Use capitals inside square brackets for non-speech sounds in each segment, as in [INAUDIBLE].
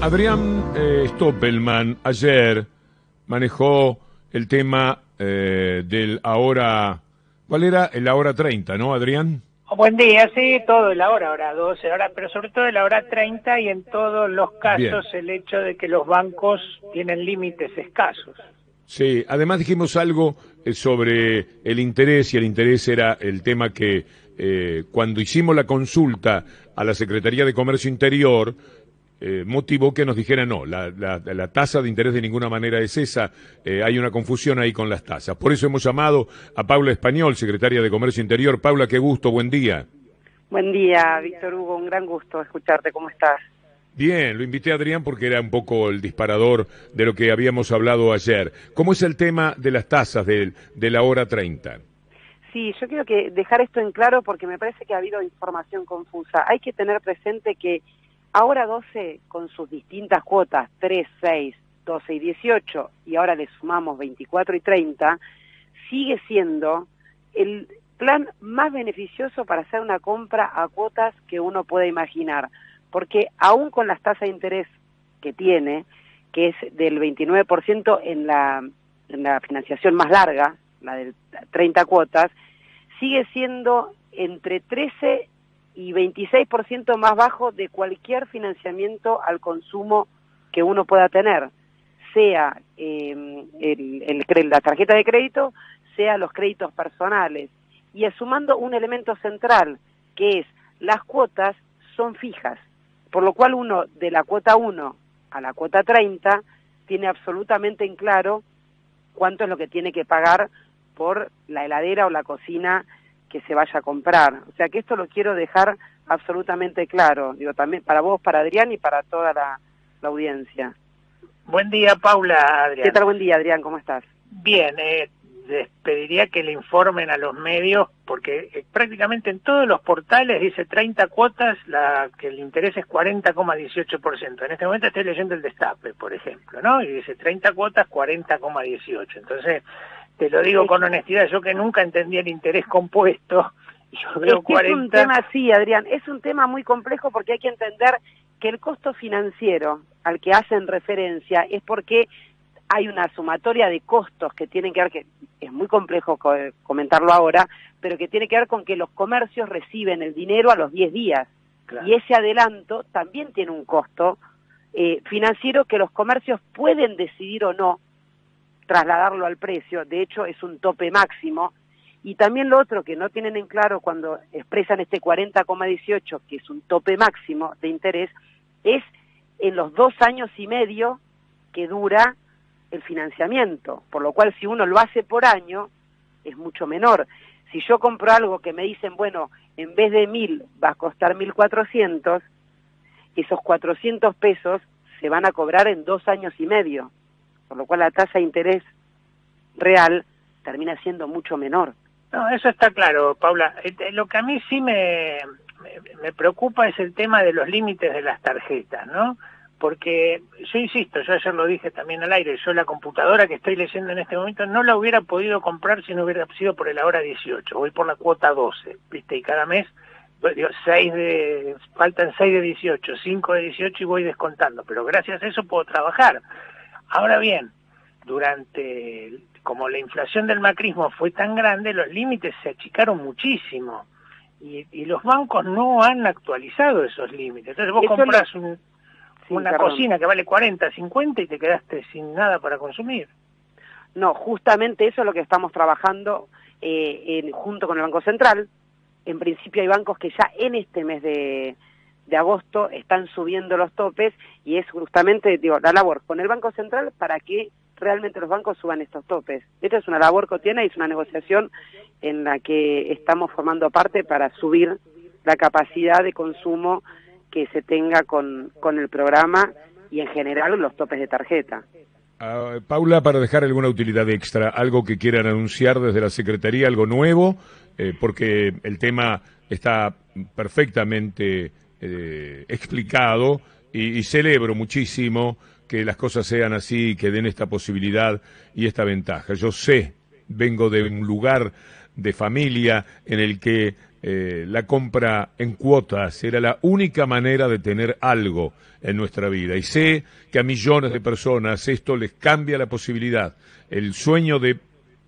Adrián eh, Stoppelman ayer manejó el tema eh, del ahora, ¿cuál era? El ahora 30, ¿no, Adrián? Buen día, sí, todo el ahora, hora 12, ahora, pero sobre todo el ahora 30 y en todos los casos el hecho de que los bancos tienen límites escasos. Sí, además dijimos algo eh, sobre el interés y el interés era el tema que cuando hicimos la consulta a la Secretaría de Comercio Interior, eh, motivó que nos dijera no, la, la, tasa de interés de ninguna manera es esa, eh, hay una confusión ahí con las tasas. Por eso hemos llamado a Paula Español, secretaria de Comercio Interior. Paula, qué gusto, buen día. Buen día, Víctor Hugo, un gran gusto escucharte, ¿cómo estás? Bien, lo invité a Adrián porque era un poco el disparador de lo que habíamos hablado ayer. ¿Cómo es el tema de las tasas de, de la hora 30? Sí, yo quiero que dejar esto en claro porque me parece que ha habido información confusa. Hay que tener presente que Ahora 12, con sus distintas cuotas, 3, 6, 12 y 18, y ahora le sumamos 24 y 30, sigue siendo el plan más beneficioso para hacer una compra a cuotas que uno pueda imaginar. Porque aún con las tasas de interés que tiene, que es del 29% en la, en la financiación más larga, la de 30 cuotas, sigue siendo entre 13 y 26% más bajo de cualquier financiamiento al consumo que uno pueda tener, sea eh, el, la tarjeta de crédito, sea los créditos personales. Y sumando un elemento central, que es las cuotas son fijas, por lo cual uno de la cuota 1 a la cuota 30 tiene absolutamente en claro cuánto es lo que tiene que pagar por la heladera o la cocina que se vaya a comprar. O sea que esto lo quiero dejar absolutamente claro, digo también para vos, para Adrián y para toda la, audiencia. Buen día, Paula, Adrián. ¿Qué tal? Buen día, Adrián, ¿cómo estás? Bien, eh, les pediría que le informen a los medios, porque eh, prácticamente en todos los portales dice 30 cuotas, la que el interés es 40,18%. En este momento estoy leyendo el destape, por ejemplo, ¿no? Y dice 30 cuotas, 40,18. Entonces, te lo digo con honestidad, yo que nunca entendí el interés compuesto, [LAUGHS] yo veo es Es un tema, sí, Adrián, es un tema muy complejo porque hay que entender que el costo financiero al que hacen referencia es porque hay una sumatoria de costos que tienen que ver, que es muy complejo comentarlo ahora, pero que tiene que ver con que los comercios reciben el dinero a los 10 días. Y ese adelanto también tiene un costo eh, financiero que los comercios pueden decidir o no trasladarlo al precio, de hecho es un tope máximo, y también lo otro que no tienen en claro cuando expresan este 40,18, que es un tope máximo de interés, es en los dos años y medio que dura el financiamiento, por lo cual si uno lo hace por año es mucho menor. Si yo compro algo que me dicen, bueno, en vez de mil va a costar 1.400, esos 400 pesos se van a cobrar en dos años y medio por lo cual la tasa de interés real termina siendo mucho menor. No, eso está claro, Paula. Este, lo que a mí sí me, me, preocupa es el tema de los límites de las tarjetas, ¿no? Porque yo insisto, yo ayer lo dije también al aire, yo la computadora que estoy leyendo en este momento no la hubiera podido comprar si no hubiera sido por el ahora 18, voy por la cuota 12, ¿viste? Y cada mes pues, digo, de, faltan 6 de 18, 5 de 18 y voy descontando, pero gracias a eso puedo trabajar. Ahora bien, durante, como la inflación del macrismo fue tan grande, los límites se achicaron muchísimo y, los bancos no han actualizado esos límites. Entonces vos compras una cocina que vale 40, 50 y te quedaste sin nada para consumir. No, justamente eso es lo que estamos trabajando eh, junto con el Banco Central. En principio hay bancos que ya en este mes de, de agosto están subiendo los topes y es justamente digo, la labor con el Banco Central para que realmente los bancos suban estos topes. Esta es una labor cotidiana y es una negociación en la que estamos formando parte para subir la capacidad de consumo que se tenga con, con el programa y en general los topes de tarjeta. Ah, Paula, para dejar alguna utilidad extra, algo que quieran anunciar desde la Secretaría, algo nuevo, eh, porque el tema está perfectamente eh, explicado y, celebro muchísimo que las cosas sean así, que den esta posibilidad y esta ventaja. Yo sé, vengo de un lugar de familia en el que eh, la compra en cuotas era la única manera de tener algo en nuestra vida. Y sé que a millones de personas esto les cambia la posibilidad, el sueño de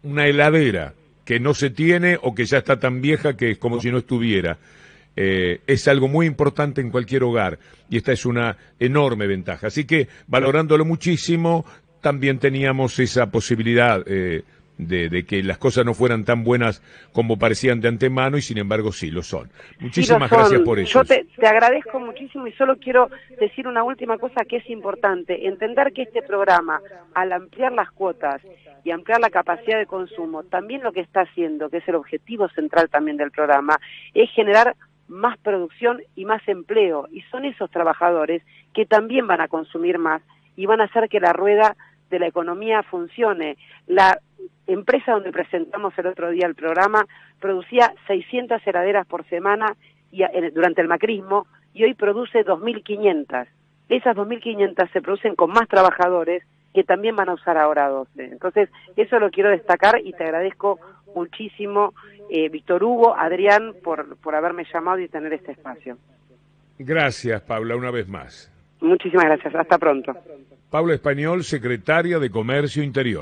una heladera que no se tiene o que ya está tan vieja que es como si no estuviera. Eh, es algo muy importante en cualquier hogar y esta es una enorme ventaja. Así que valorándolo muchísimo, también teníamos esa posibilidad eh, de, que las cosas no fueran tan buenas como parecían de antemano y sin embargo sí lo son. Muchísimas gracias por eso. Yo te, agradezco muchísimo y solo quiero decir una última cosa que es importante, entender que este programa, al ampliar las cuotas y ampliar la capacidad de consumo, también lo que está haciendo, que es el objetivo central también del programa, es generar más producción y más empleo. Y son esos trabajadores que también van a consumir más y van a hacer que la rueda de la economía funcione. La empresa donde presentamos el otro día el programa producía 600 heladeras por semana y, durante el macrismo y hoy produce 2.500. Esas 2.500 se producen con más trabajadores que también van a usar ahora 12. Entonces, eso lo quiero destacar y te agradezco muchísimo, eh, Víctor Hugo, Adrián, por, por haberme llamado y tener este espacio. Gracias, Paula, una vez más. Muchísimas gracias. Hasta pronto. Paula Español, secretaria de Comercio Interior.